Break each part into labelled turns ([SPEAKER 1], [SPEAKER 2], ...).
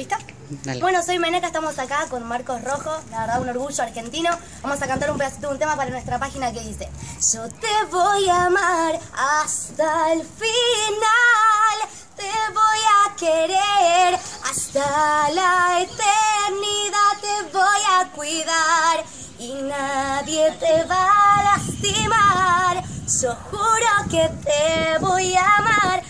[SPEAKER 1] ¿Listo?
[SPEAKER 2] Dale.
[SPEAKER 1] Bueno, soy Meneca, estamos acá con Marcos Rojo, la verdad un orgullo argentino. Vamos a cantar un pedacito de un tema para nuestra página que dice Yo te voy a amar hasta el final, te voy a querer hasta la eternidad, te voy a cuidar y nadie te va a lastimar. Yo juro que te voy a amar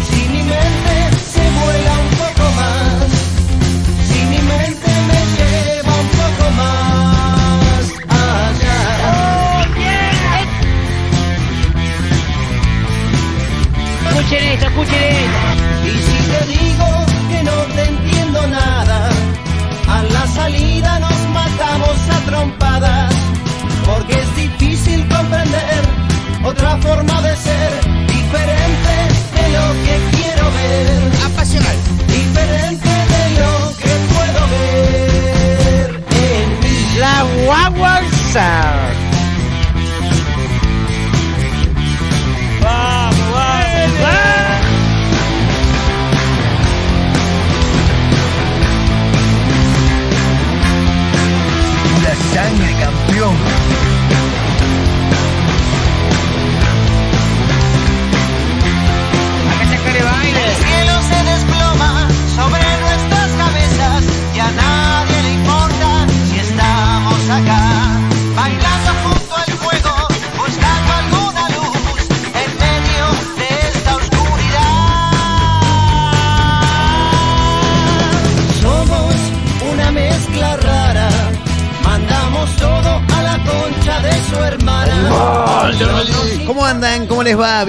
[SPEAKER 3] si mi mente se vuela un poco más. Si mi mente me lleva un poco más allá.
[SPEAKER 4] Escuchen esto, escuchen esto.
[SPEAKER 3] Y si te digo que no te entiendo nada, a la salida nos matamos a trompadas,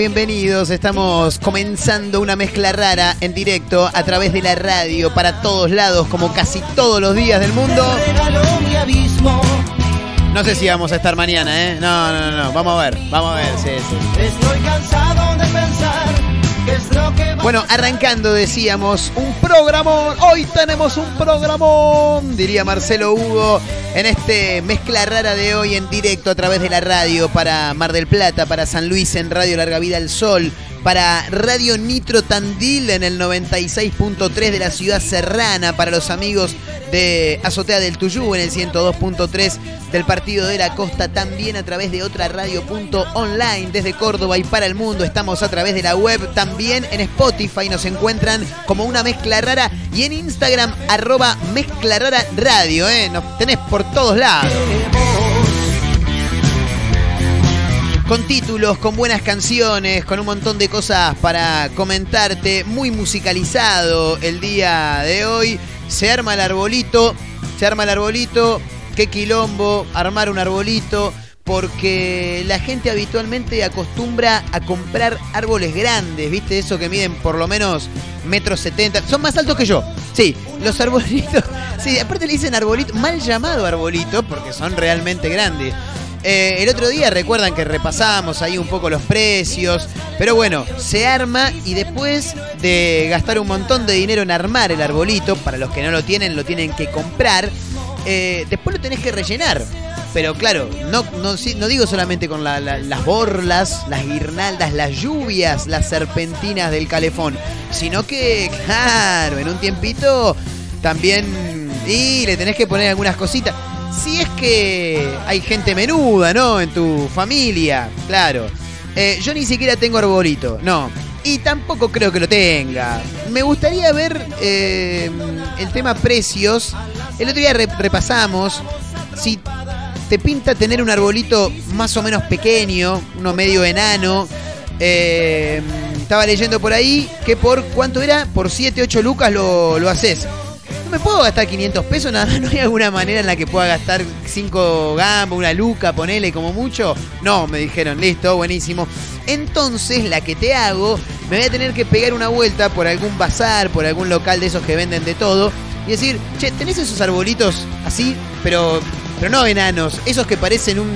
[SPEAKER 2] Bienvenidos. Estamos comenzando una mezcla rara en directo a través de la radio para todos lados, como casi todos los días del mundo. No sé si vamos a estar mañana, ¿eh? No, no, no, no. Vamos a ver, vamos a ver, sí, sí.
[SPEAKER 3] Estoy cansado de pensar
[SPEAKER 2] Bueno, arrancando decíamos un programón. Hoy tenemos un programón, diría Marcelo Hugo, en este mezcla rara de hoy en directo a través de la radio para Mar del Plata, para San Luis en Radio Larga Vida al Sol, para Radio Nitro Tandil en el 96.3 de la ciudad serrana, para los amigos de Azotea del Tuyú en el 102.3 del Partido de la Costa, también a través de otra radio.online desde Córdoba y para el mundo. Estamos a través de la web, también en Spotify nos encuentran como una mezcla rara y en Instagram arroba mezcla radio, ¿eh? Nos tenés por todos lados. Con títulos, con buenas canciones, con un montón de cosas para comentarte. Muy musicalizado el día de hoy. Se arma el arbolito, se arma el arbolito. Qué quilombo armar un arbolito. Porque la gente habitualmente acostumbra a comprar árboles grandes, ¿viste? Eso que miden por lo menos metro setenta. Son más altos que yo. Sí, los arbolitos. Sí, aparte le dicen arbolito, mal llamado arbolito, porque son realmente grandes. Eh, el otro día recuerdan que repasamos ahí un poco los precios, pero bueno, se arma y después de gastar un montón de dinero en armar el arbolito, para los que no lo tienen, lo tienen que comprar, eh, después lo tenés que rellenar. Pero claro, no, no, digo solamente con la- la- las borlas, las guirnaldas, las lluvias, las serpentinas del calefón, sino que, claro, en un tiempito también y le tenés que poner algunas cositas. Si es que hay gente menuda, ¿no? En tu familia, claro. Eh, yo ni siquiera tengo arbolito, no. Y tampoco creo que lo tenga. Me gustaría ver eh, el tema precios. El otro día re- repasamos si te pinta tener un arbolito más o menos pequeño, uno medio enano. Eh, estaba leyendo por ahí que por cuánto era, por 7, 8 lucas lo, lo haces. Me puedo gastar 500 pesos, nada, no hay alguna manera en la que pueda gastar 5 gambas, una luca, ponele como mucho. No, me dijeron, listo, buenísimo. Entonces la que te hago, me voy a tener que pegar una vuelta por algún bazar, por algún local de esos que venden de todo. Y decir, che, ¿tenés esos arbolitos así? Pero, pero no enanos, esos que parecen un,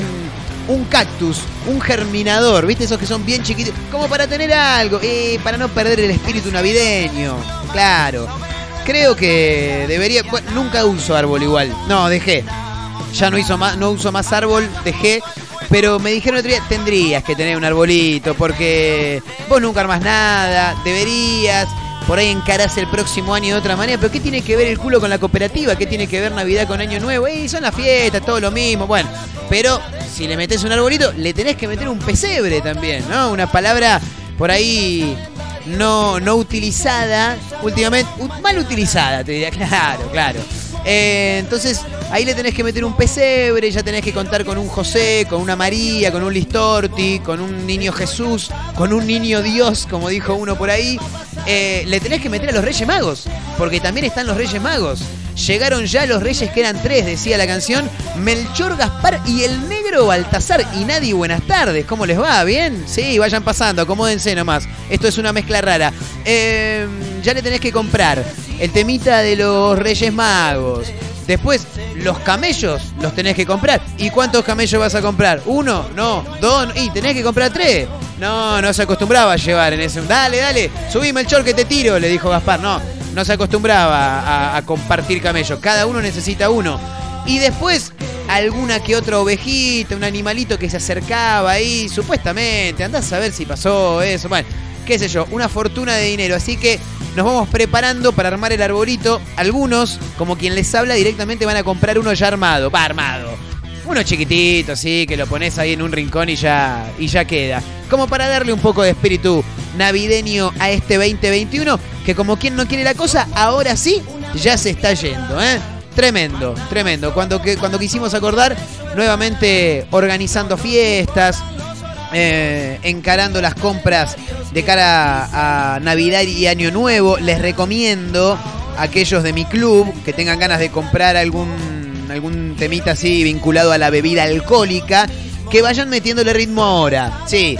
[SPEAKER 2] un cactus, un germinador, ¿viste? Esos que son bien chiquitos, como para tener algo, eh, para no perder el espíritu navideño. Claro. Creo que debería. bueno, nunca uso árbol igual. No, dejé. Ya no, hizo más, no uso más árbol, dejé. Pero me dijeron otro día, tendrías que tener un arbolito, porque vos nunca armás nada, deberías. Por ahí encarás el próximo año de otra manera. Pero ¿qué tiene que ver el culo con la cooperativa? ¿Qué tiene que ver Navidad con Año Nuevo? ¡Ey, son las fiestas, todo lo mismo! Bueno, pero si le metes un arbolito, le tenés que meter un pesebre también, ¿no? Una palabra por ahí no, no utilizada últimamente, mal utilizada, te diría, claro, claro. Eh, entonces ahí le tenés que meter un pesebre, ya tenés que contar con un José, con una María, con un Listorti, con un niño Jesús, con un niño Dios, como dijo uno por ahí. Eh, le tenés que meter a los Reyes Magos, porque también están los Reyes Magos. Llegaron ya los reyes que eran tres, decía la canción, Melchor, Gaspar y el negro Baltasar. Y nadie, buenas tardes, ¿cómo les va? ¿Bien? Sí, vayan pasando, acomódense nomás. Esto es una mezcla rara. Eh, ya le tenés que comprar el temita de los Reyes Magos. Después, los camellos los tenés que comprar. ¿Y cuántos camellos vas a comprar? ¿Uno? No. ¿Dos? Y tenés que comprar tres. No, no se acostumbraba a llevar en ese. Dale, dale, subí Melchor que te tiro, le dijo Gaspar. No, no se acostumbraba a, compartir camellos. Cada uno necesita uno. Y después, alguna que otra ovejita, un animalito que se acercaba ahí, supuestamente. Andás a ver si pasó eso. Bueno, qué sé yo, una fortuna de dinero. Así que nos vamos preparando para armar el arbolito. Algunos, como quien les habla, directamente van a comprar uno ya armado. Va armado. Uno chiquitito, así, que lo pones ahí en un rincón y ya, y ya queda. Como para darle un poco de espíritu navideño a este 2021, que como quien no quiere la cosa, ahora sí, ya se está yendo, ¿eh? Tremendo, tremendo. Cuando, que, cuando quisimos acordar, nuevamente organizando fiestas, eh, encarando las compras de cara a Navidad y Año Nuevo. Les recomiendo a aquellos de mi club que tengan ganas de comprar algún, algún temita así vinculado a la bebida alcohólica, que vayan metiéndole ritmo ahora. Sí.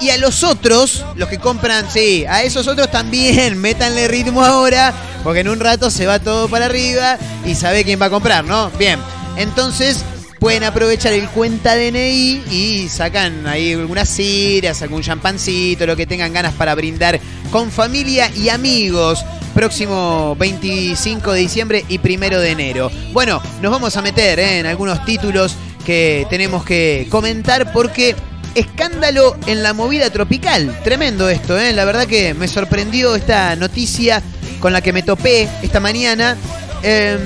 [SPEAKER 2] Y a los otros, los que compran, sí, a esos otros también, métanle ritmo ahora, porque en un rato se va todo para arriba y sabe quién va a comprar, ¿no? Bien, entonces pueden aprovechar el cuenta DNI y sacan ahí algunas ciras, algún champancito, lo que tengan ganas para brindar con familia y amigos. Próximo 25 de diciembre y primero de enero. Bueno, nos vamos a meter ¿eh? en algunos títulos que tenemos que comentar porque escándalo en la movida tropical. Tremendo esto, ¿eh? la verdad que me sorprendió esta noticia con la que me topé esta mañana. Em,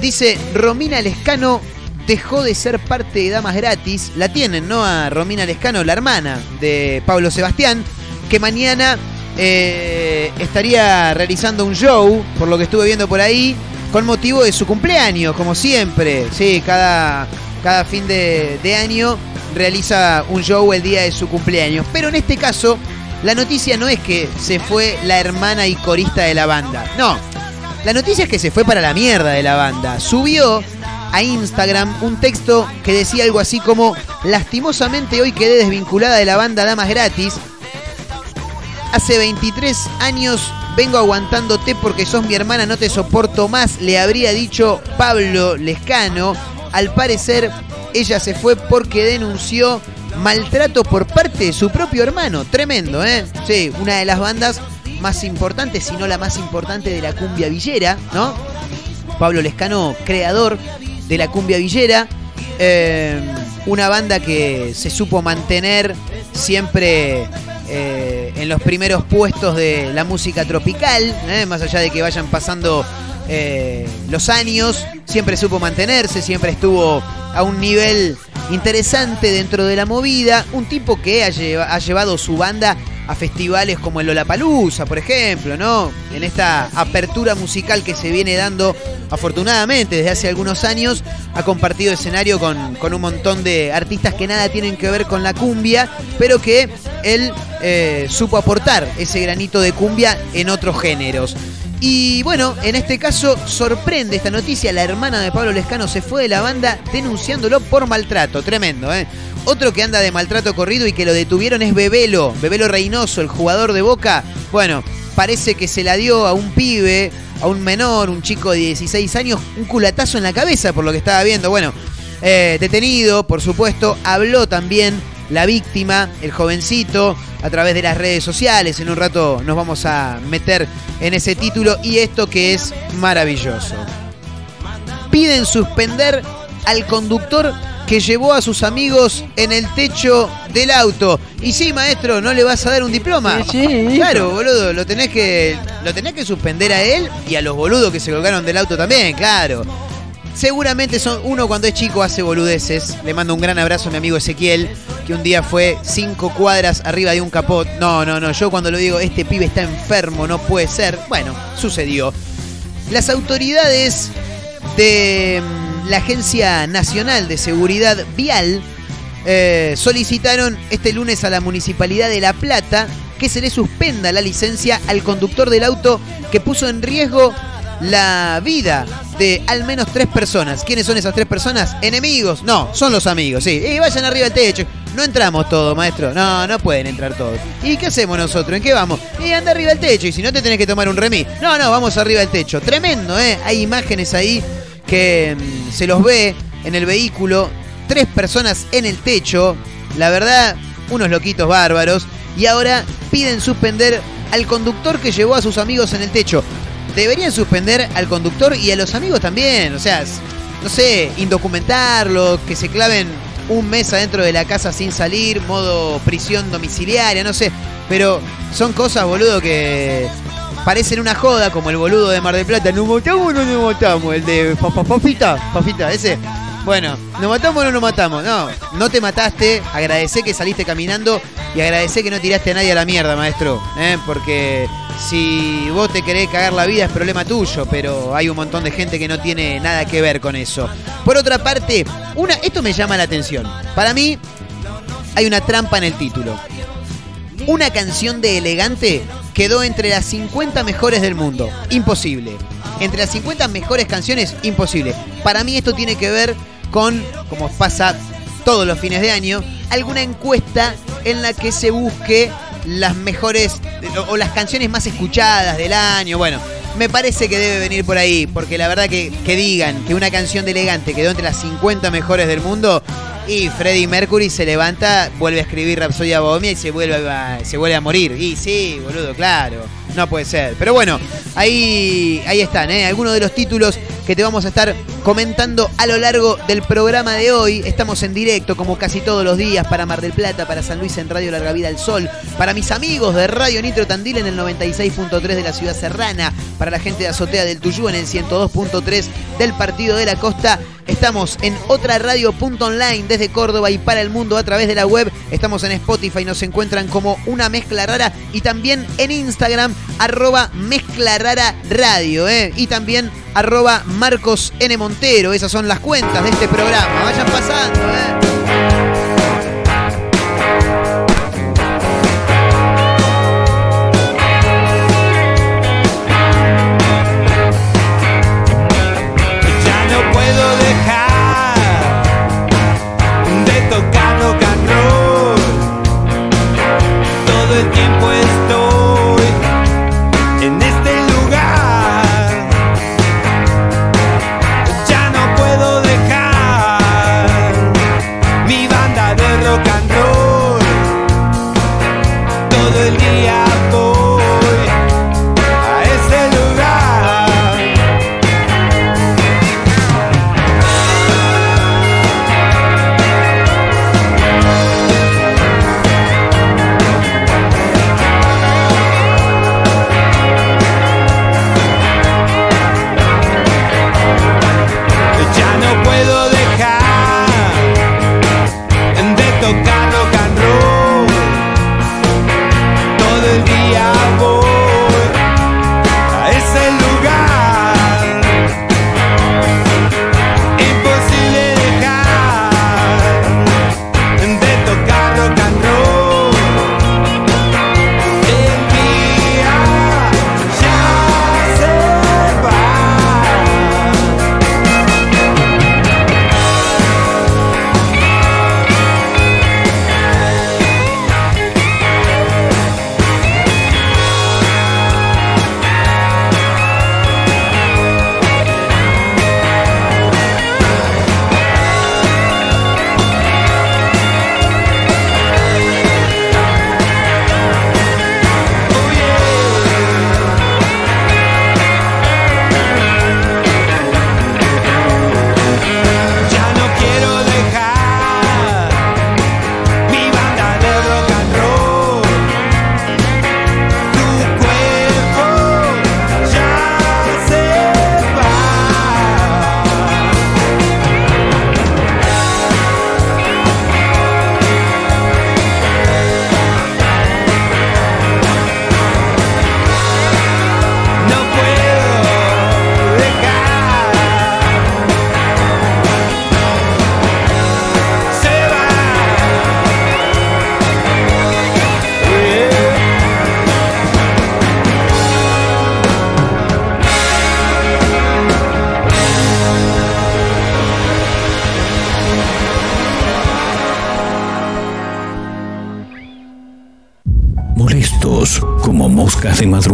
[SPEAKER 2] dice, Romina Lescano dejó de ser parte de Damas Gratis. La tienen, ¿no? A Romina Lescano, la hermana de Pablo Sebastián, que mañana eh, estaría realizando un show, por lo que estuve viendo por ahí, con motivo de su cumpleaños, como siempre. Sí, cada, cada fin de, de año realiza un show el día de su cumpleaños. Pero en este caso, la noticia no es que se fue la hermana y corista de la banda. No, la noticia es que se fue para la mierda de la banda. Subió a Instagram un texto que decía algo así como, lastimosamente hoy quedé desvinculada de la banda Damas Gratis. Hace 23 años vengo aguantándote porque sos mi hermana, no te soporto más, le habría dicho Pablo Lescano. Al parecer, ella se fue porque denunció maltrato por parte de su propio hermano. Tremendo, ¿eh? Sí, una de las bandas más importantes, si no la más importante de la cumbia villera, ¿no? Pablo Lescano, creador de la cumbia villera. Eh, una banda que se supo mantener siempre eh, en los primeros puestos de la música tropical, ¿eh? más allá de que vayan pasando eh, los años, siempre supo mantenerse, siempre estuvo a un nivel interesante dentro de la movida, un tipo que ha, lleva- ha llevado su banda a festivales como el Lollapalooza, por ejemplo, ¿no? En esta apertura musical que se viene dando afortunadamente desde hace algunos años, ha compartido escenario con, con un montón de artistas que nada tienen que ver con la cumbia, pero que él eh, supo aportar ese granito de cumbia en otros géneros. Y bueno, en este caso sorprende esta noticia. La hermana de Pablo Lescano se fue de la banda denunciándolo por maltrato. Tremendo, ¿eh? Otro que anda de maltrato corrido y que lo detuvieron es Bebelo. Bebelo Reynoso, el jugador de Boca. Bueno, parece que se la dio a un pibe, a un menor, un chico de 16 años, un culatazo en la cabeza por lo que estaba viendo. Bueno, eh, detenido, por supuesto. Habló también la víctima, el jovencito, a través de las redes sociales. En un rato nos vamos a meter en ese título y esto que es maravilloso. Piden suspender al conductor que llevó a sus amigos en el techo del auto. Y sí, maestro, no le vas a dar un diploma. claro, boludo, lo tenés que lo tenés que suspender a él y a los boludos que se colgaron del auto también, claro. Seguramente son uno cuando es chico hace boludeces. Le mando un gran abrazo a mi amigo Ezequiel, que un día fue cinco cuadras arriba de un capot. No, no, no. Yo cuando lo digo, este pibe está enfermo, no puede ser. Bueno, sucedió. Las autoridades de la Agencia Nacional de Seguridad Vial eh, solicitaron este lunes a la Municipalidad de La Plata que se le suspenda la licencia al conductor del auto que puso en riesgo la vida de al menos tres personas. ¿Quiénes son esas tres personas? ¿Enemigos? No, son los amigos, sí. Y vayan arriba del techo. No entramos todos, maestro. No, no pueden entrar todos. ¿Y qué hacemos nosotros? ¿En qué vamos? Y anda arriba del techo. Y si no, te tenés que tomar un remis. No, no, vamos arriba del techo. Tremendo, ¿eh? Hay imágenes ahí que mm, se los ve en el vehículo. Tres personas en el techo. La verdad, unos loquitos bárbaros. Y ahora piden suspender al conductor que llevó a sus amigos en el techo deberían suspender al conductor y a los amigos también. O sea, no sé, indocumentarlo, que se claven un mes adentro de la casa sin salir, modo prisión domiciliaria, no sé. Pero son cosas, boludo, que parecen una joda, como el boludo de Mar del Plata. ¿No matamos o no nos matamos? El de Papita, Papita, ese. Bueno, ¿nos matamos o no nos matamos? No, no te mataste, agradecé que saliste caminando y agradecé que no tiraste a nadie a la mierda, maestro. ¿eh? Porque si vos te querés cagar la vida es problema tuyo, pero hay un montón de gente que no tiene nada que ver con eso. Por otra parte, una, esto me llama la atención. Para mí, hay una trampa en el título. Una canción de elegante quedó entre las 50 mejores del mundo. Imposible. Entre las 50 mejores canciones, imposible. Para mí esto tiene que ver con, como pasa todos los fines de año, alguna encuesta en la que se busque las mejores o, las canciones más escuchadas del año. Bueno, me parece que debe venir por ahí, porque la verdad que, que digan que una canción de elegante quedó entre las 50 mejores del mundo y Freddie Mercury se levanta, vuelve a escribir Rapsodia Bohemia y se vuelve a, se vuelve a morir. Y sí, boludo, claro. No puede ser. Pero bueno, ahí, ahí están, ¿eh? algunos de los títulos que te vamos a estar comentando a lo largo del programa de hoy. Estamos en directo, como casi todos los días, para Mar del Plata, para San Luis en Radio Larga Vida al Sol, para mis amigos de Radio Nitro Tandil en el 96.3 de la ciudad serrana, para la gente de Azotea del Tuyú en el 102.3 del Partido de la Costa. Estamos en otra radio.online desde Córdoba y para el mundo a través de la web. Estamos en Spotify, nos encuentran como una mezcla rara y también en Instagram, arroba mezcla rara radio. ¿eh? Y también arroba Marcos N. Montero. Esas son las cuentas de este programa. Vayan pasando. ¿eh?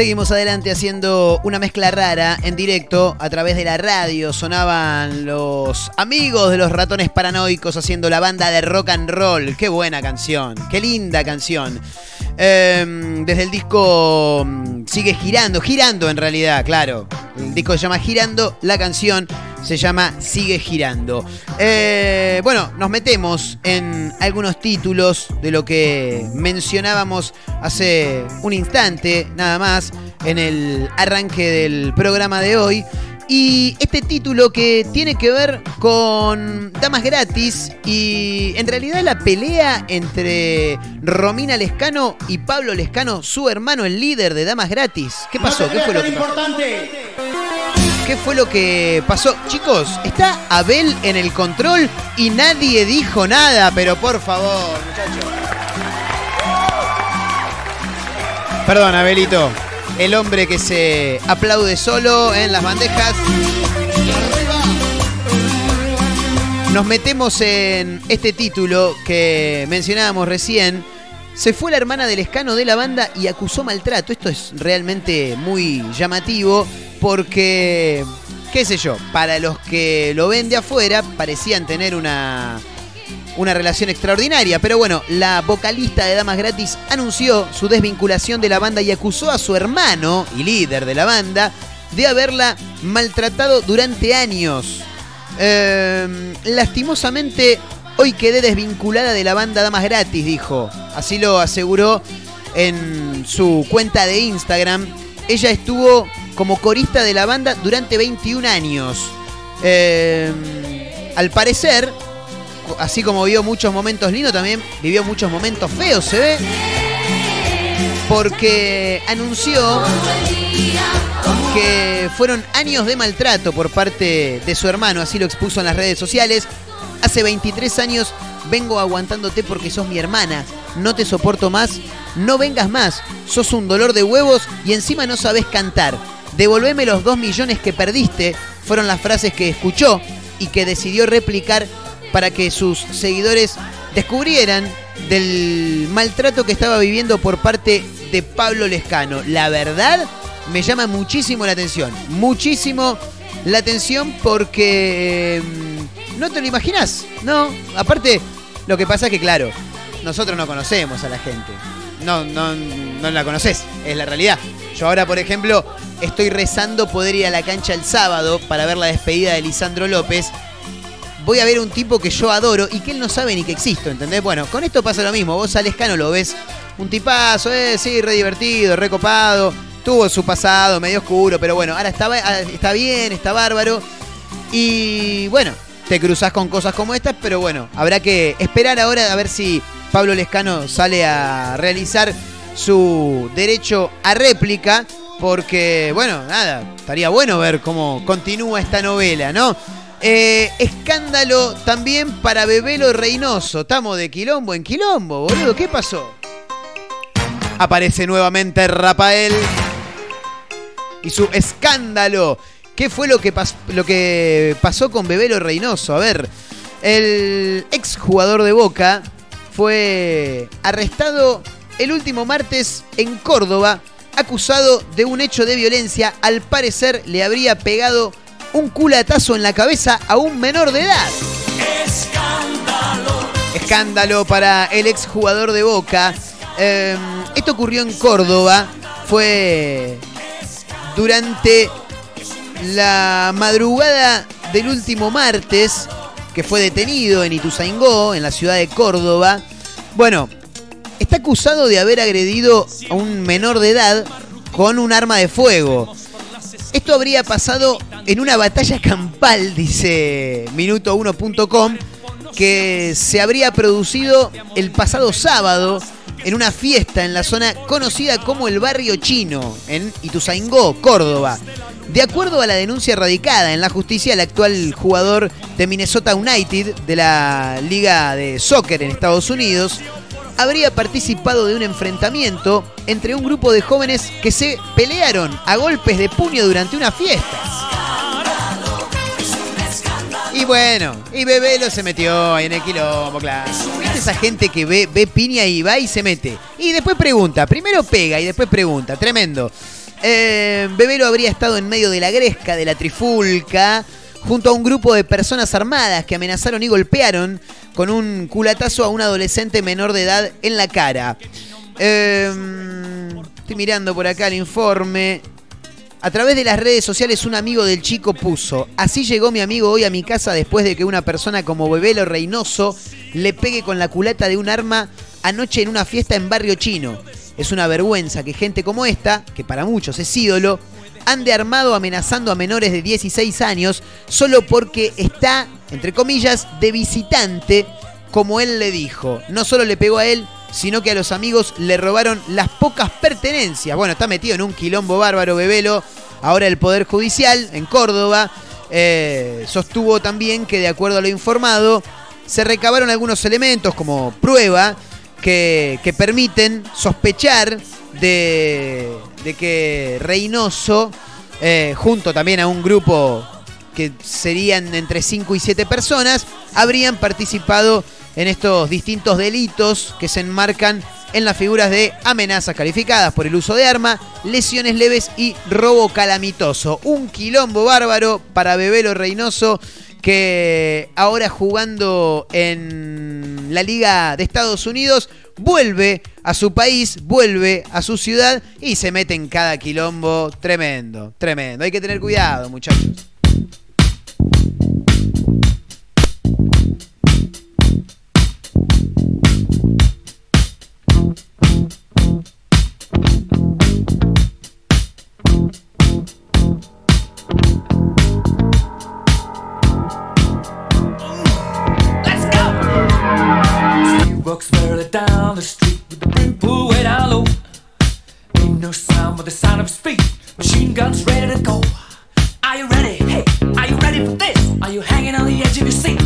[SPEAKER 2] Seguimos adelante haciendo una mezcla rara en directo a través de la radio. Sonaban los amigos de los ratones paranoicos haciendo la banda de rock and roll. Qué buena canción, qué linda canción. Em, desde el disco mm, sigue girando, girando en realidad, claro. El disco se llama Girando, la canción se llama Sigue Girando. Eh, bueno, nos metemos en algunos títulos de lo que mencionábamos hace un instante, nada más, en el arranque del programa de hoy. Y este título que tiene que ver con Damas Gratis y en realidad la pelea entre Romina Lescano y Pablo Lescano, su hermano, el líder de Damas Gratis. ¿Qué pasó? ¿Qué fue lo que pasó? ¿Qué fue lo que pasó? Chicos, está Abel en el control y nadie dijo nada, pero por favor, muchachos. Perdón, Abelito. El hombre que se aplaude solo en las bandejas. Nos metemos en este título que mencionábamos recién. Se fue la hermana del escano de la banda y acusó maltrato. Esto es realmente muy llamativo porque, qué sé yo, para los que lo ven de afuera parecían tener una, una relación extraordinaria. Pero bueno, la vocalista de Damas Gratis anunció su desvinculación de la banda y acusó a su hermano y líder de la banda de haberla maltratado durante años. Eh, lastimosamente, hoy quedé desvinculada de la banda Damas Gratis, dijo. Así lo aseguró en su cuenta de Instagram. Ella estuvo como corista de la banda durante 21 años. Eh, al parecer, así como vivió muchos momentos lindos, también vivió muchos momentos feos, se ve. Porque anunció que fueron años de maltrato por parte de su hermano, así lo expuso en las redes sociales. Hace 23 años vengo aguantándote porque sos mi hermana, no te soporto más, no vengas más, sos un dolor de huevos y encima no sabes cantar. Devolveme los 2 millones que perdiste, fueron las frases que escuchó y que decidió replicar para que sus seguidores descubrieran del maltrato que estaba viviendo por parte de Pablo Lescano. La verdad me llama muchísimo la atención, muchísimo la atención porque mm, no te lo imaginas, ¿no? Aparte, lo que pasa es que, claro, nosotros no conocemos a la gente. No, no, no la conoces, es la realidad. Yo ahora, por ejemplo, estoy rezando poder ir a la cancha el sábado para ver la despedida de Lisandro López. Voy a ver un tipo que yo adoro y que él no sabe ni que existo, ¿entendés? Bueno, con esto pasa lo mismo. Vos al Escano lo ves un tipazo, eh, sí, re divertido, re copado. Tuvo su pasado medio oscuro, pero bueno, ahora está, está bien, está bárbaro. Y bueno, te cruzas con cosas como estas, pero bueno, habrá que esperar ahora a ver si Pablo Lescano sale a realizar su derecho a réplica, porque bueno, nada, estaría bueno ver cómo continúa esta novela, ¿no? Eh, escándalo también para Bebelo Reynoso. Estamos de quilombo en quilombo, boludo. ¿Qué pasó? Aparece nuevamente Rafael y su escándalo. ¿Qué fue lo que, lo que pasó con Bebelo Reynoso? A ver, el exjugador de Boca fue arrestado el último martes en Córdoba acusado de un hecho de violencia. Al parecer le habría pegado un culatazo en la cabeza a un menor de edad. Escándalo para el exjugador de Boca. Eh, esto ocurrió en Córdoba. Fue durante la madrugada del último martes que fue detenido en Ituzaingó, en la ciudad de Córdoba. Bueno, está acusado de haber agredido a un menor de edad con un arma de fuego. Esto habría pasado en una batalla campal, dice minuto1.com, que se habría producido el pasado sábado en una fiesta en la zona conocida como el Barrio Chino, en Ituzaingó, Córdoba. De acuerdo a la denuncia radicada en la justicia, el actual jugador de Minnesota United de la Liga de Soccer en Estados Unidos habría participado de un enfrentamiento entre un grupo de jóvenes que se pelearon a golpes de puño durante una fiesta. Y bueno, y Bebelo se metió en el quilombo, claro. ¿Viste esa gente que ve, ve piña y va y se mete? Y después pregunta, primero pega y después pregunta, tremendo. Eh, Bebelo habría estado en medio de la gresca, de la trifulca, junto a un grupo de personas armadas que amenazaron y golpearon con un culatazo a un adolescente menor de edad en la cara. Eh, estoy mirando por acá el informe. A través de las redes sociales un amigo del chico puso, así llegó mi amigo hoy a mi casa después de que una persona como Bebelo Reynoso le pegue con la culata de un arma anoche en una fiesta en Barrio Chino. Es una vergüenza que gente como esta, que para muchos es ídolo, ande armado amenazando a menores de 16 años solo porque está, entre comillas, de visitante, como él le dijo. No solo le pegó a él, sino que a los amigos le robaron las pocas pertenencias. Bueno, está metido en un quilombo bárbaro, Bebelo. Ahora el Poder Judicial, en Córdoba, eh, sostuvo también que, de acuerdo a lo informado, se recabaron algunos elementos como prueba que, que permiten sospechar de, de que Reynoso, eh, junto también a un grupo que serían entre 5 y 7 personas, habrían participado en estos distintos delitos que se enmarcan en las figuras de amenazas calificadas por el uso de arma, lesiones leves y robo calamitoso. Un quilombo bárbaro para Bebelo Reynoso que ahora jugando en la Liga de Estados Unidos vuelve a su país, vuelve a su ciudad y se mete en cada quilombo tremendo, tremendo. Hay que tener cuidado, muchachos.
[SPEAKER 5] No sound but the sound of feet. Machine guns ready to go. Are you ready? Hey, are you ready for this? Are you hanging on the edge of your seat?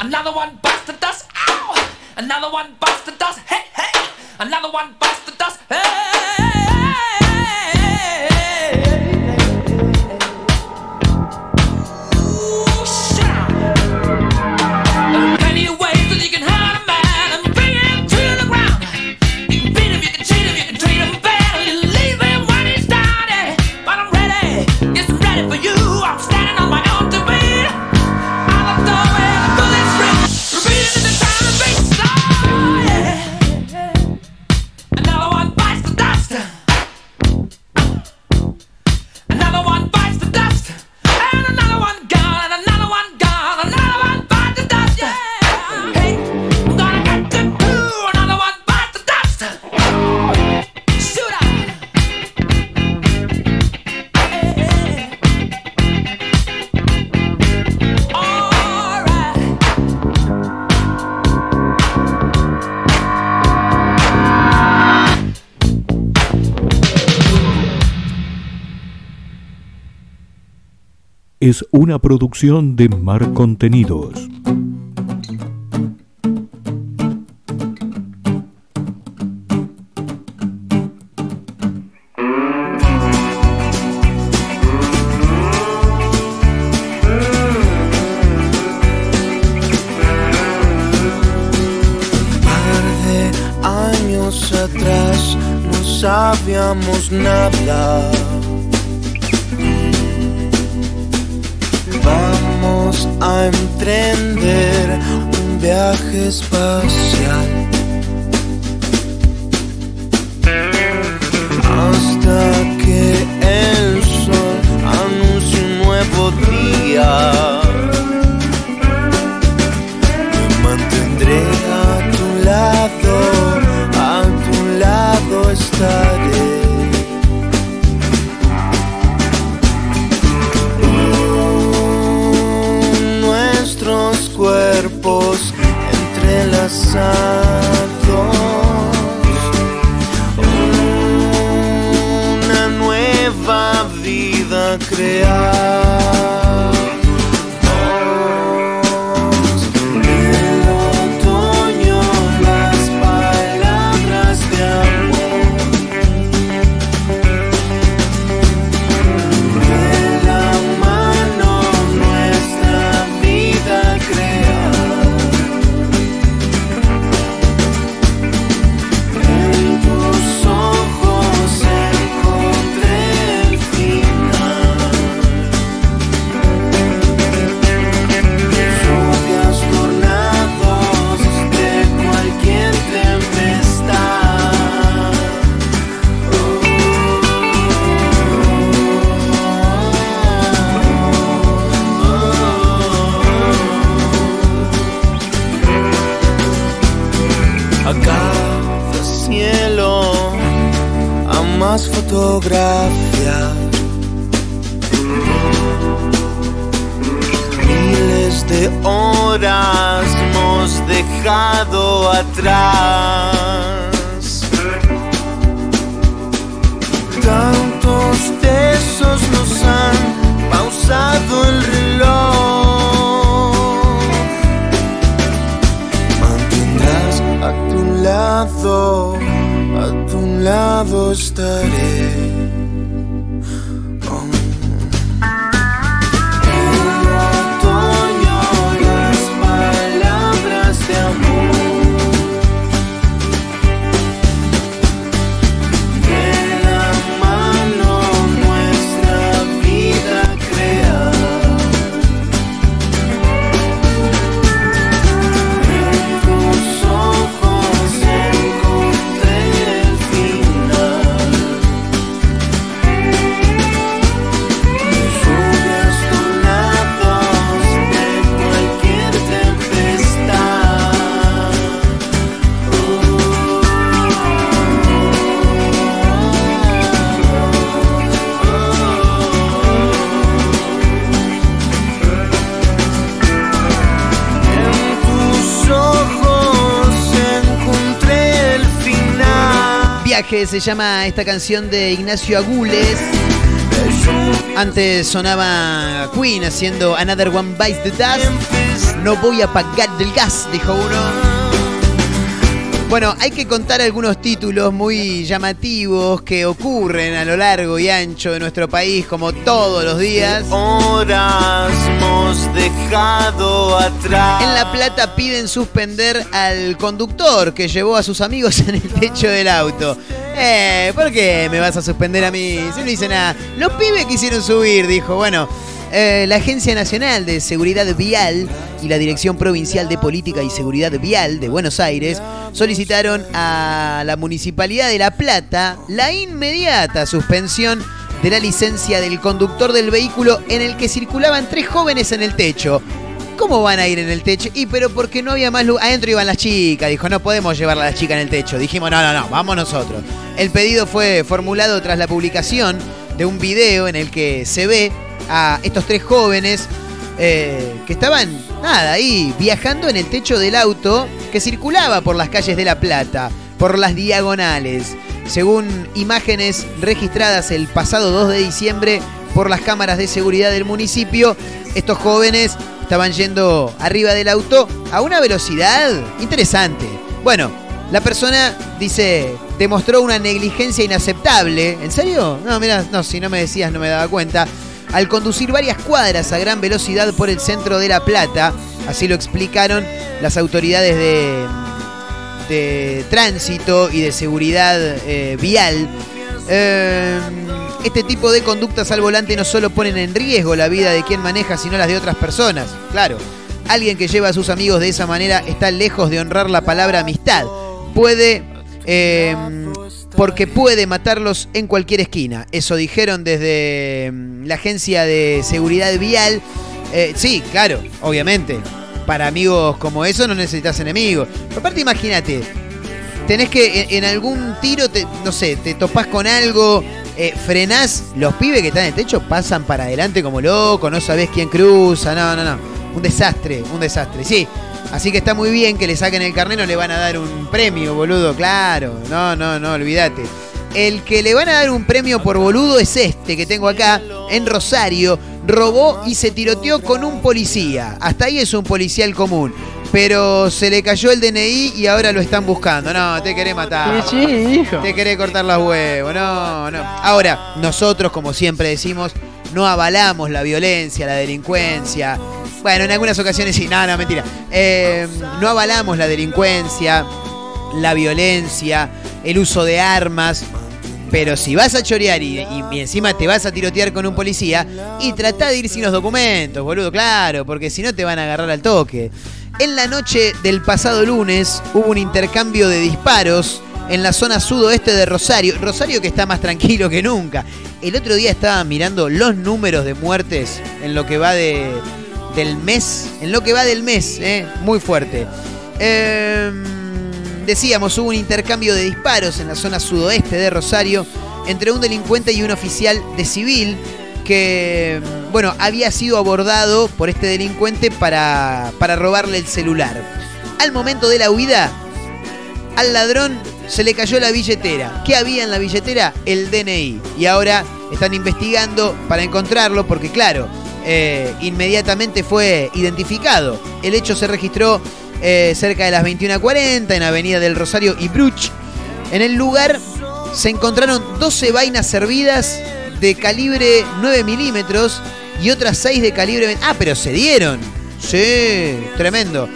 [SPEAKER 5] Another one busts the dust. Ow! Another one busts the dust. Hey, hey! Another one busts the dust. Hey!
[SPEAKER 6] es una producción de Mar Contenidos.
[SPEAKER 3] a
[SPEAKER 2] você. Se llama esta canción de Ignacio Agules. Antes sonaba Queen haciendo Another One Bites the Dust. No voy a pagar del gas, dijo uno. Bueno, hay que contar algunos títulos muy llamativos que ocurren a lo largo y ancho de nuestro país, como todos los días.
[SPEAKER 3] Horas hemos dejado atrás.
[SPEAKER 2] En La Plata piden suspender al conductor que llevó a sus amigos en el techo del auto. Eh, ¿por qué me vas a suspender a mí? Si no hice nada. Los pibes quisieron subir, dijo. Bueno, eh, la Agencia Nacional de Seguridad Vial y la Dirección Provincial de Política y Seguridad Vial de Buenos Aires solicitaron a la Municipalidad de La Plata la inmediata suspensión de la licencia del conductor del vehículo en el que circulaban tres jóvenes en el techo. ¿Cómo van a ir en el techo? Y pero porque no había más luz. Adentro iban las chicas. Dijo, no podemos llevar a las chicas en el techo. Dijimos, no, no, no, vamos nosotros. El pedido fue formulado tras la publicación de un video en el que se ve a estos tres jóvenes eh, que estaban, nada, ahí viajando en el techo del auto que circulaba por las calles de La Plata, por las diagonales. Según imágenes registradas el pasado 2 de diciembre por las cámaras de seguridad del municipio, estos jóvenes estaban yendo arriba del auto a una velocidad interesante. Bueno, la persona dice, demostró una negligencia inaceptable. ¿En serio? No, mira, no, si no me decías no me daba cuenta. Al conducir varias cuadras a gran velocidad por el centro de La Plata, así lo explicaron las autoridades de, de tránsito y de seguridad eh, vial. Eh, este tipo de conductas al volante no solo ponen en riesgo la vida de quien maneja, sino las de otras personas. Claro, alguien que lleva a sus amigos de esa manera está lejos de honrar la palabra amistad. Puede, eh, porque puede matarlos en cualquier esquina. Eso dijeron desde mm, la agencia de seguridad vial. Eh, sí, claro, obviamente. Para amigos como eso no necesitas enemigos. Pero aparte, imagínate, tenés que en, algún tiro, te- no sé, te topás con algo, eh, frenás, los pibes que están en el techo pasan para adelante como locos, no sabés quién cruza, no, no, no. Un desastre, un desastre, sí. Así que está muy bien que le saquen el carnet, no le van a dar un premio, boludo, claro. No, no, no, olvídate. El que le van a dar un premio por boludo es este que tengo acá, en Rosario. Robó y se tiroteó con un policía. Hasta ahí es un policial común. Pero se le cayó el DNI y ahora lo están buscando. No, te querés matar.
[SPEAKER 4] Sí, sí, hijo.
[SPEAKER 2] Te querés cortar las huevos, no, no. Ahora, nosotros, como siempre decimos, no avalamos la violencia, la delincuencia. Bueno, en algunas ocasiones sí, no, no, mentira. Eh, no avalamos la delincuencia, la violencia, el uso de armas. Pero si vas a chorear y, y- encima te vas a tirotear con un policía, y trata de ir sin los documentos, boludo, claro, porque si no te van a agarrar al toque. En la noche del pasado lunes hubo un intercambio de disparos en la zona sudoeste de Rosario. Rosario que está más tranquilo que nunca. El otro día estaba mirando los números de muertes en lo que va de, del mes. En lo que va del mes, ¿eh? muy fuerte. Em, decíamos, hubo un intercambio de disparos en la zona sudoeste de Rosario entre un delincuente y un oficial de civil que, bueno, había sido abordado por este delincuente para, para robarle el celular. Al momento de la huida, al ladrón se le cayó la billetera. ¿Qué había en la billetera? El DNI. Y ahora están investigando para encontrarlo porque, claro, eh, inmediatamente fue identificado. El hecho se registró eh, cerca de las 21.40 en Avenida del Rosario y Bruch. En el lugar se encontraron 12 vainas servidas de calibre 9 milímetros y otras 6 de calibre... 20. Ah, pero se dieron. Sí, tremendo.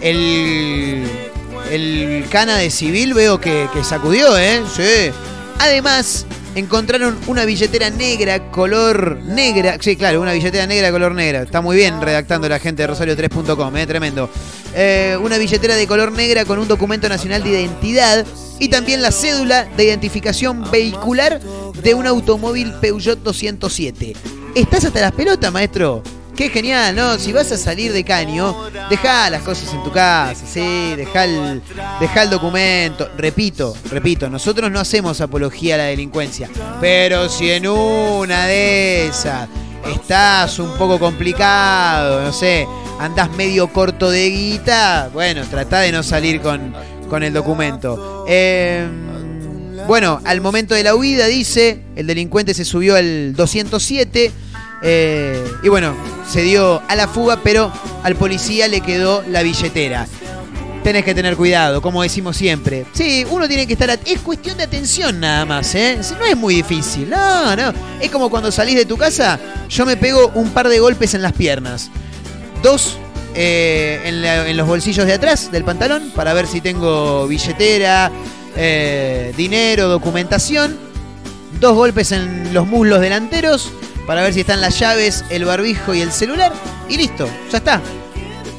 [SPEAKER 2] El, el cana de civil veo que, sacudió, ¿eh? Sí. Además, encontraron una billetera negra, color negra. Sí, claro, una billetera negra, color negra. Está muy bien redactando la gente de Rosario3.com, ¿eh? Tremendo. Eh, una billetera de color negra con un documento nacional de identidad y también la cédula de identificación vehicular de un automóvil Peugeot 207. ¿Estás hasta las pelotas, maestro? Qué genial, ¿no? Si vas a salir de caño, deja las cosas en tu casa, sí, deja el, dejá el documento. Repito, repito, nosotros no hacemos apología a la delincuencia, pero si en una de esas estás un poco complicado, no sé, andás medio corto de guita, bueno, trata de no salir con, con el documento. Eh, Bueno, al momento de la huida, dice, el delincuente se subió al 207 eh, y bueno, se dio a la fuga, pero al policía le quedó la billetera. Tenés que tener cuidado, como decimos siempre. Sí, uno tiene que estar... Es cuestión de atención nada más, ¿eh? No es muy difícil, no, no. Es como cuando salís de tu casa, yo me pego un par de golpes en las piernas. Dos eh, en, la- en los bolsillos de atrás del pantalón para ver si tengo billetera, eh, dinero, documentación. Dos golpes en los muslos delanteros para ver si están las llaves, el barbijo y el celular. Y listo, ya está.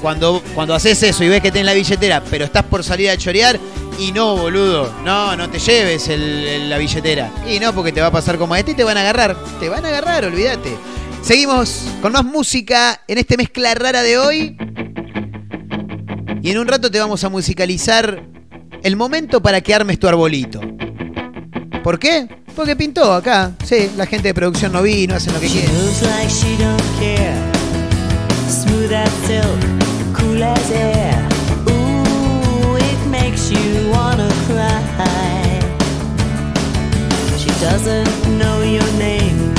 [SPEAKER 2] Cuando, cuando haces eso y ves que tenés la billetera, pero estás por salir a chorear, y no, boludo, no, no te lleves la billetera. Y no, porque te va a pasar como a este y te van a agarrar. Te van a agarrar, olvídate. Seguimos con más música en este mezcla rara de hoy. Y en un rato te vamos a musicalizar el momento para que armes tu arbolito. ¿Por qué? Porque pintó acá. Sí, la gente de producción no vino, hacen lo que quieren.
[SPEAKER 7] Moves like she don't care. Smooth as silk, cool as air. Ooh, it makes you wanna cry. She doesn't know your name,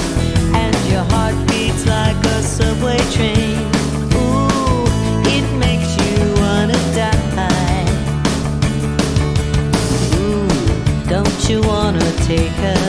[SPEAKER 7] and your heart beats like a subway train. Ooh, it makes you wanna die. Ooh, don't you wanna take her?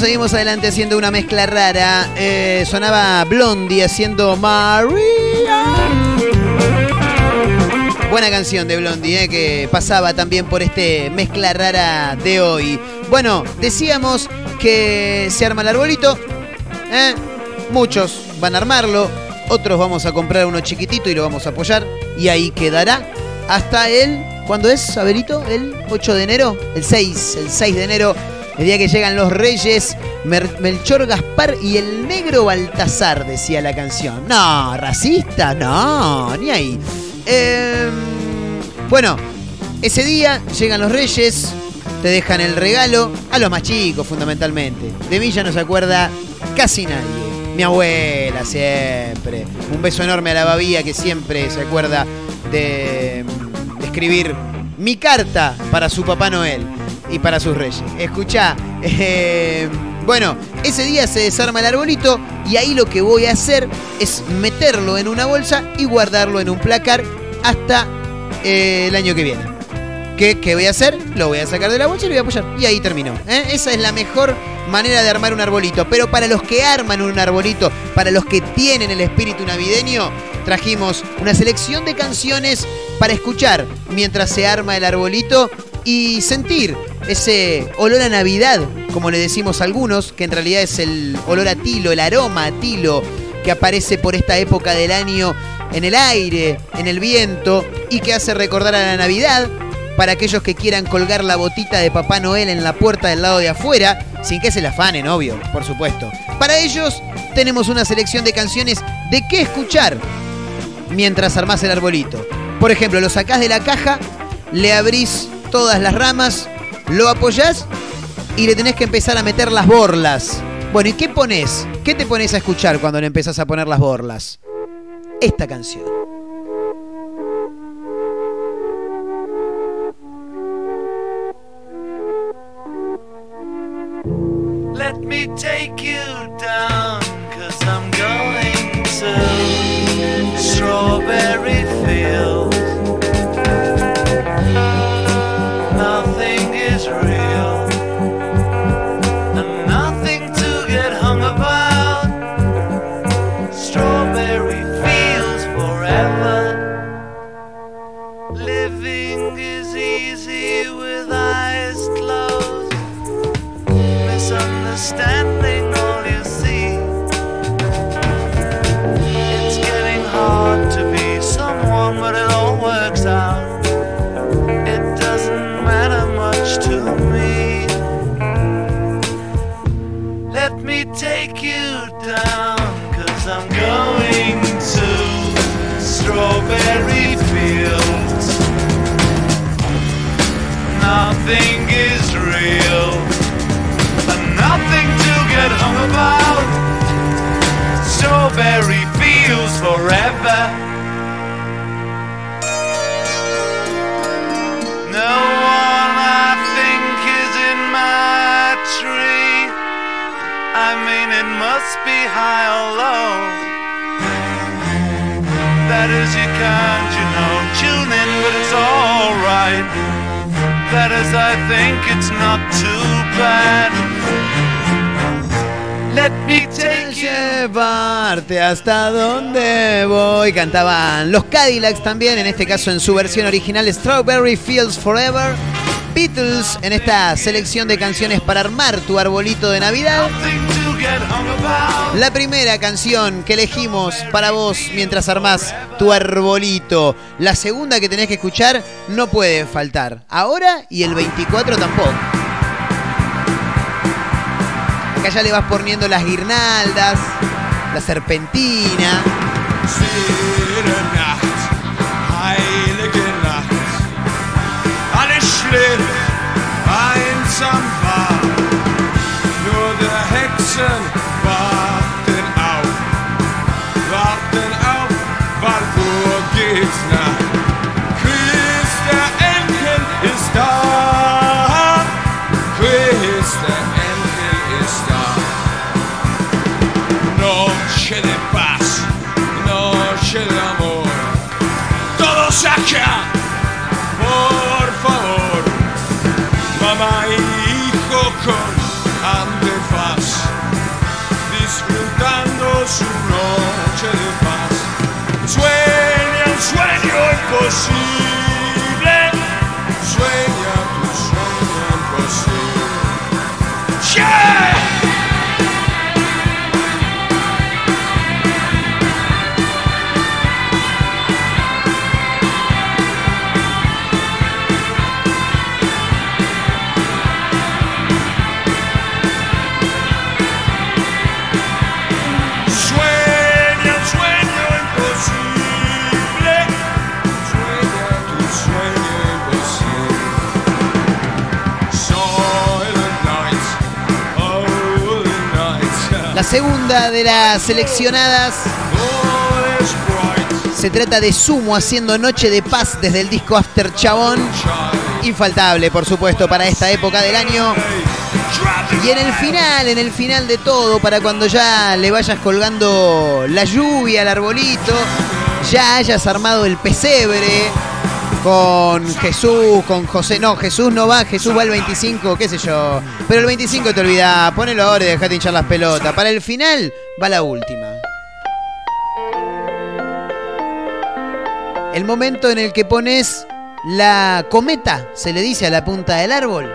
[SPEAKER 2] Seguimos adelante haciendo una mezcla rara. Eh, sonaba Blondie haciendo Maria. Buena canción de Blondie, eh, que pasaba también por este mezcla rara de hoy. Bueno, decíamos que se arma el arbolito. ¿eh? Muchos van a armarlo, otros vamos a comprar uno chiquitito y lo vamos a apoyar. Y ahí quedará hasta el. ¿Cuándo es, Abelito? ¿El 8 de enero? El 6, el 6 de enero. El día que llegan los reyes, Melchor Gaspar y el negro Baltasar, decía la canción. No, racista, no, ni ahí. Em, bueno, ese día llegan los reyes, te dejan el regalo, a los más chicos fundamentalmente. De mí ya no se acuerda casi nadie. Mi abuela siempre. Un beso enorme a la babía que siempre se acuerda de escribir mi carta para su Papá Noel y para sus reyes. Escuchá, eh, bueno, ese día se desarma el arbolito y ahí lo que voy a hacer es meterlo en una bolsa y guardarlo en un placar hasta eh, el año que viene. ¿Qué, qué voy a hacer? Lo voy a sacar de la bolsa y lo voy a apoyar. Y ahí terminó. ¿eh? Esa es la mejor manera de armar un arbolito. Pero para los que arman un arbolito, para los que tienen el espíritu navideño, trajimos una selección de canciones para escuchar mientras se arma el arbolito y sentir ese olor a Navidad, como le decimos a algunos, que en realidad es el olor a tilo, el aroma a tilo que aparece por esta época del año en el aire, en el viento y que hace recordar a la Navidad para aquellos que quieran colgar la botita de Papá Noel en la puerta del lado de afuera, sin que se la afanen, obvio, por supuesto. Para ellos tenemos una selección de canciones de qué escuchar mientras armás el arbolito. Por ejemplo, lo sacás de la caja, le abrís todas las ramas, lo apoyás y le tenés que empezar a meter las borlas. Bueno, ¿y qué pones? ¿Qué te pones a escuchar cuando le empezás a poner las borlas? Esta canción.
[SPEAKER 8] Let me take you down, cause I'm going to Strawberry Fields. Must be high or low. That is, you can't, you know, tune in, but it's alright. That is, I think it's not too bad. Let me take.
[SPEAKER 2] Llevarte hasta donde voy. Cantaban los Cadillacs también, en este caso en su versión original Strawberry Fields Forever. Beatles en esta selección de canciones para armar tu arbolito de Navidad. La primera canción que elegimos para vos mientras armás tu arbolito. La segunda que tenés que escuchar no puede faltar. Ahora y el 24 tampoco. Acá ya le vas poniendo las guirnaldas, la serpentina.
[SPEAKER 9] Stille
[SPEAKER 2] coxinha. Segunda de las seleccionadas se trata de Sumo haciendo Noche de Paz desde el disco After Chabón. Infaltable, por supuesto, para esta época del año. Y en el final, en el final de todo, para cuando ya le vayas colgando la lluvia al arbolito, ya hayas armado el pesebre con Jesús, con José. No, Jesús no va, Jesús va el 25, qué sé yo. Pero el 25 te olvidás, ponelo ahora y dejate hinchar las pelotas. Para el final va la última. El momento en el que pones la cometa, se le dice a la punta del árbol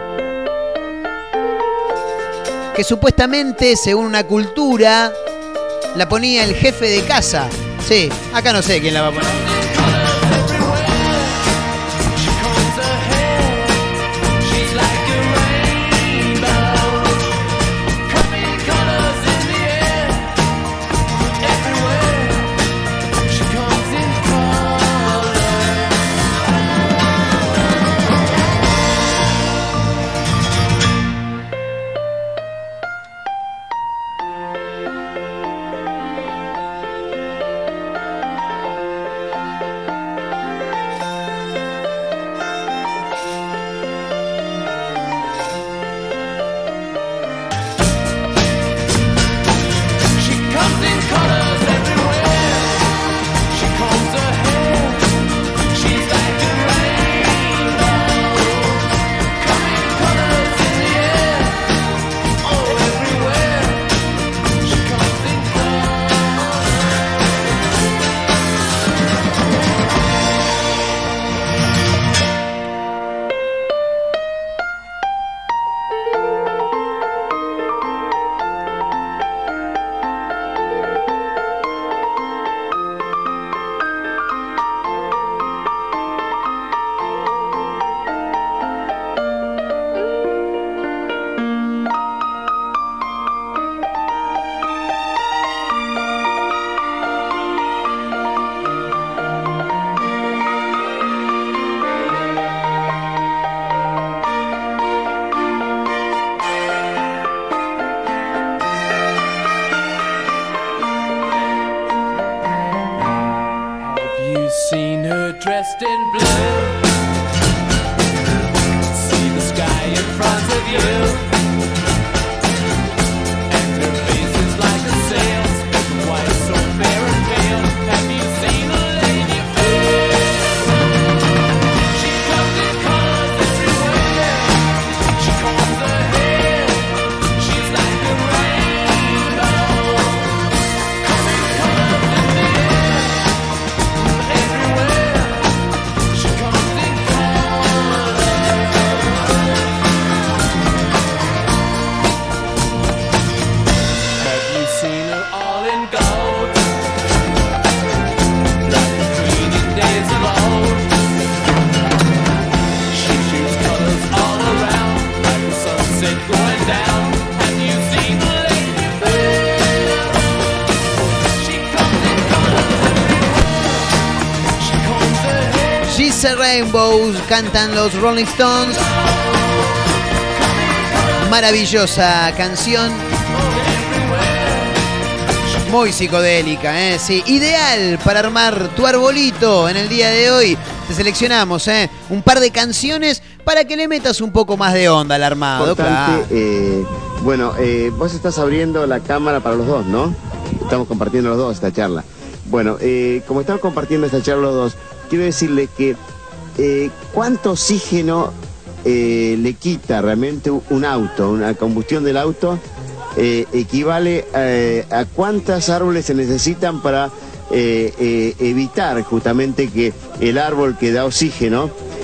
[SPEAKER 2] que supuestamente, según una cultura, la ponía el jefe de casa. Sí, acá no sé quién la va a poner. Rainbows cantan los Rolling Stones. Maravillosa canción. Muy psicodélica, ¿eh? Sí, ideal para armar tu arbolito en el día de hoy. Te seleccionamos, ¿eh? Un par de canciones para que le metas un poco más de onda al armado, claro.
[SPEAKER 10] eh, bueno, eh, vos estás abriendo la cámara para los dos, ¿no? Estamos compartiendo los dos esta charla. Bueno, eh, como estamos compartiendo esta charla los dos, quiero decirle que eh, cuánto oxígeno eh, le quita realmente un auto, una combustión del auto, eh, equivale eh, a cuántas árboles se necesitan para evitar justamente que el árbol que da oxígeno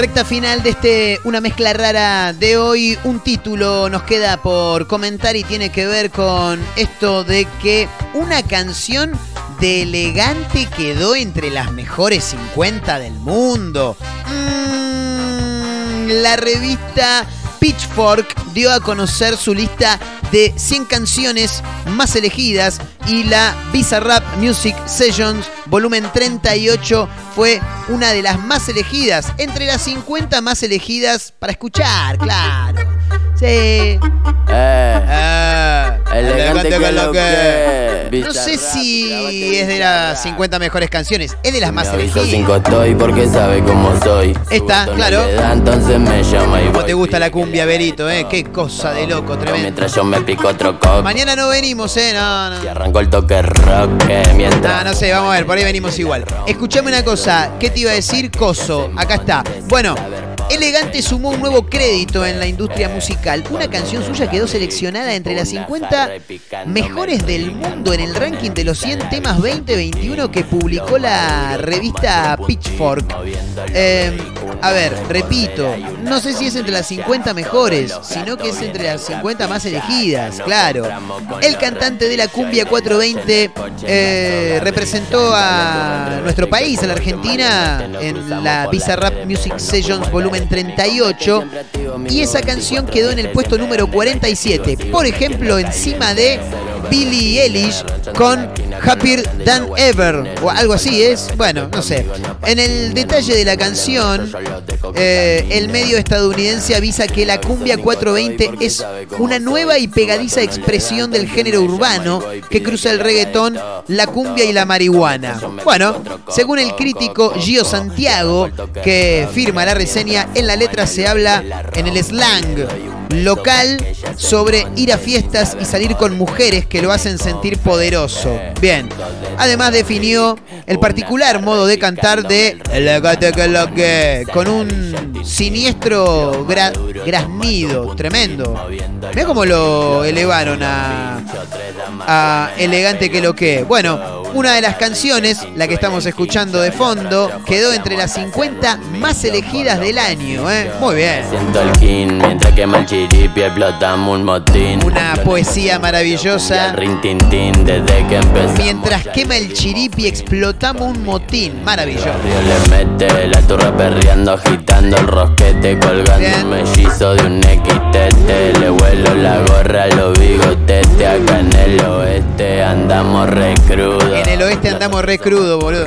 [SPEAKER 2] Recta final de este Una mezcla rara de hoy. Un título nos queda por comentar y tiene que ver con esto de que una canción de elegante quedó entre las mejores 50 del mundo. Mm, la revista Pitchfork dio a conocer su lista de 100 canciones más elegidas y la Bizarrap Music Sessions volumen 38 fue una de las más elegidas, entre las 50 más elegidas para escuchar, claro. Sí. Ah,
[SPEAKER 11] elegante que
[SPEAKER 2] con
[SPEAKER 11] lo que.
[SPEAKER 2] No sé si es de las 50 mejores canciones, es de las más elegidas.
[SPEAKER 11] cinco estoy porque sabe cómo soy.
[SPEAKER 2] Esta, claro.
[SPEAKER 11] entonces me llama y
[SPEAKER 2] ¿Cómo
[SPEAKER 11] voy.
[SPEAKER 2] te gusta la cumbia, Berito, eh? Qué cosa de loco, tremendo.
[SPEAKER 11] Mientras yo me pico otro coco.
[SPEAKER 2] Mañana no venimos, eh, no, no.
[SPEAKER 11] Y arranco el toque rock eh, mientras.
[SPEAKER 2] No, no sé, vamos a ver, por ahí venimos igual. Escuchame una cosa, ¿qué te iba a decir? Coso, acá está. Bueno, Elegante sumó un nuevo crédito en la industria musical. Una canción suya quedó seleccionada entre las 50 mejores del mundo en el ranking de los 100 temas 2021 que publicó la revista Pitchfork. Eh, a ver, repito, no sé si es entre las 50 mejores, sino que es entre las 50 más elegidas, claro. El cantante de la cumbia 420 eh, representó a nuestro país, a la Argentina, en la Bizarrap Music Sessions volumen 38 y esa canción quedó en el puesto número 47, por ejemplo, encima de Billie Eilish con Happier Than Ever o algo así es, bueno, no sé. En el detalle de la canción, eh, el medio estadounidense avisa que la cumbia 420 es una nueva y pegadiza expresión del género urbano que cruza el reggaetón, la cumbia y la marihuana. Bueno, según el crítico Gio Santiago, que firma la reseña, en la letra se habla en el slang local sobre ir a fiestas y salir con mujeres que lo hacen sentir poderoso. Bien. Además definió el particular modo de cantar de Elegante que lo que con un siniestro gra- graznido tremendo. Mira cómo lo elevaron a, a Elegante que lo que. Bueno, una de las canciones, la que estamos escuchando de fondo, quedó entre las 50 más elegidas del año. ¿eh? Muy bien.
[SPEAKER 11] Siento el kin mientras quema el chiripi explotamos un motín.
[SPEAKER 2] Una poesía maravillosa.
[SPEAKER 11] Desde que.
[SPEAKER 2] Mientras quema el chiripi, explotamos un motín. Maravilloso.
[SPEAKER 11] Le mete la turra perreando, agitando el rosquete, colgando un mellizo de un equitete. Le vuelo la gorra los bigotetes, acá en el oeste andamos re crudos.
[SPEAKER 2] En el oeste andamos re crudo, boludo.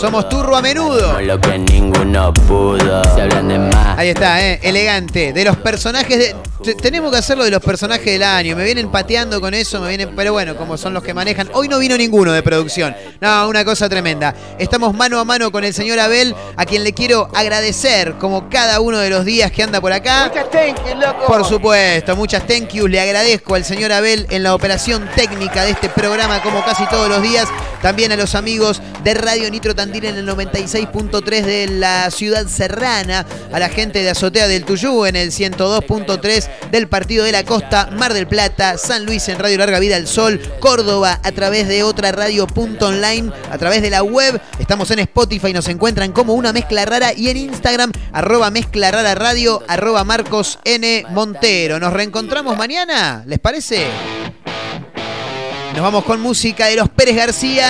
[SPEAKER 2] Somos turro a menudo.
[SPEAKER 11] Lo que ninguno pudo. Se hablan de más.
[SPEAKER 2] Ahí está, ¿eh? elegante. De los personajes de. Te- Tenemos que hacerlo de los personajes del año. Me vienen pateando con eso, me vienen. Pero bueno, como son los que manejan. Hoy no vino ninguno de producción. No, una cosa tremenda. Estamos mano a mano con el señor Abel, a quien le quiero agradecer, como cada uno de los días que anda por acá.
[SPEAKER 4] Muchas thank you, loco.
[SPEAKER 2] Por supuesto, muchas thank yous. Le agradezco al señor Abel en la operación técnica de este programa, como casi todos los días. También a los amigos de Radio Nitro Tandil en el 96.3 de la ciudad serrana. A la gente de Azotea del Tuyú en el 102.3 del Partido de la Costa. Mar del Plata, San Luis en Radio Larga Vida al Sol. Córdoba a través de otra radio.online. A través de la web. Estamos en Spotify. Nos encuentran como una mezcla rara. Y en Instagram, arroba mezcla rara radio, arroba Marcos N. Montero. Nos reencontramos mañana. ¿Les parece? Nos vamos con música de los Pérez García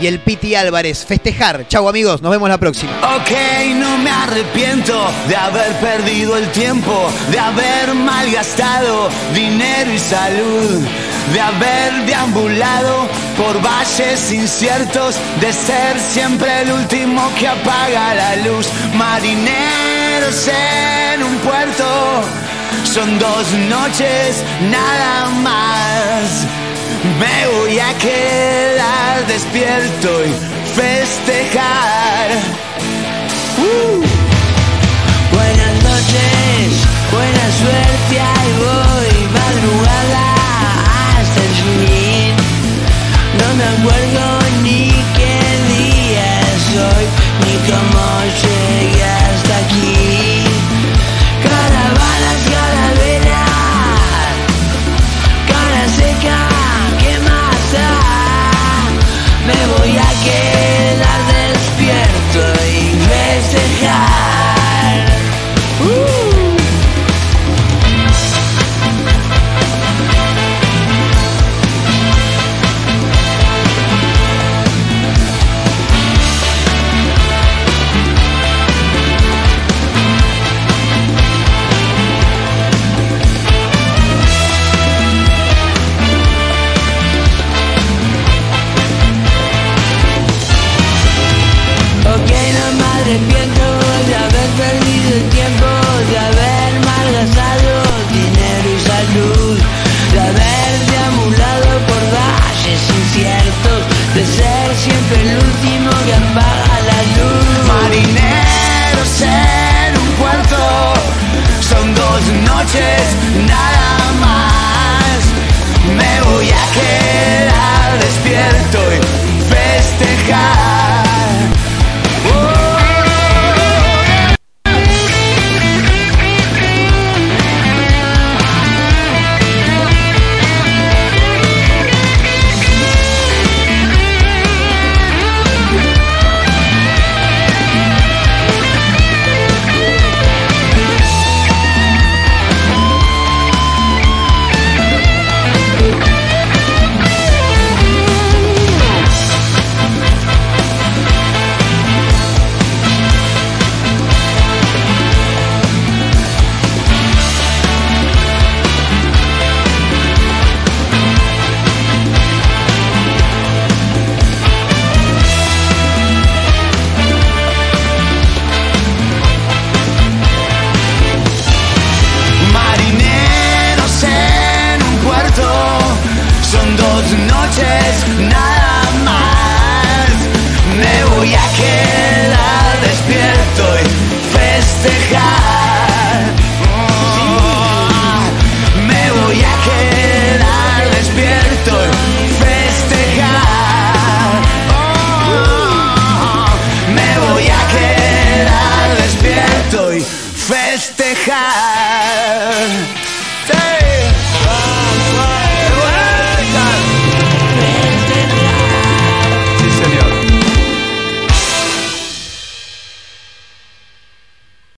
[SPEAKER 2] y el Piti Álvarez. Festejar. Chau amigos, nos vemos la próxima.
[SPEAKER 12] Ok, no me arrepiento de haber perdido el tiempo, de haber malgastado dinero y salud, de haber deambulado por valles inciertos, de ser siempre el último que apaga la luz. Marineros en un puerto, son dos noches nada más. Me voy a quedar despierto y festejar. Uh.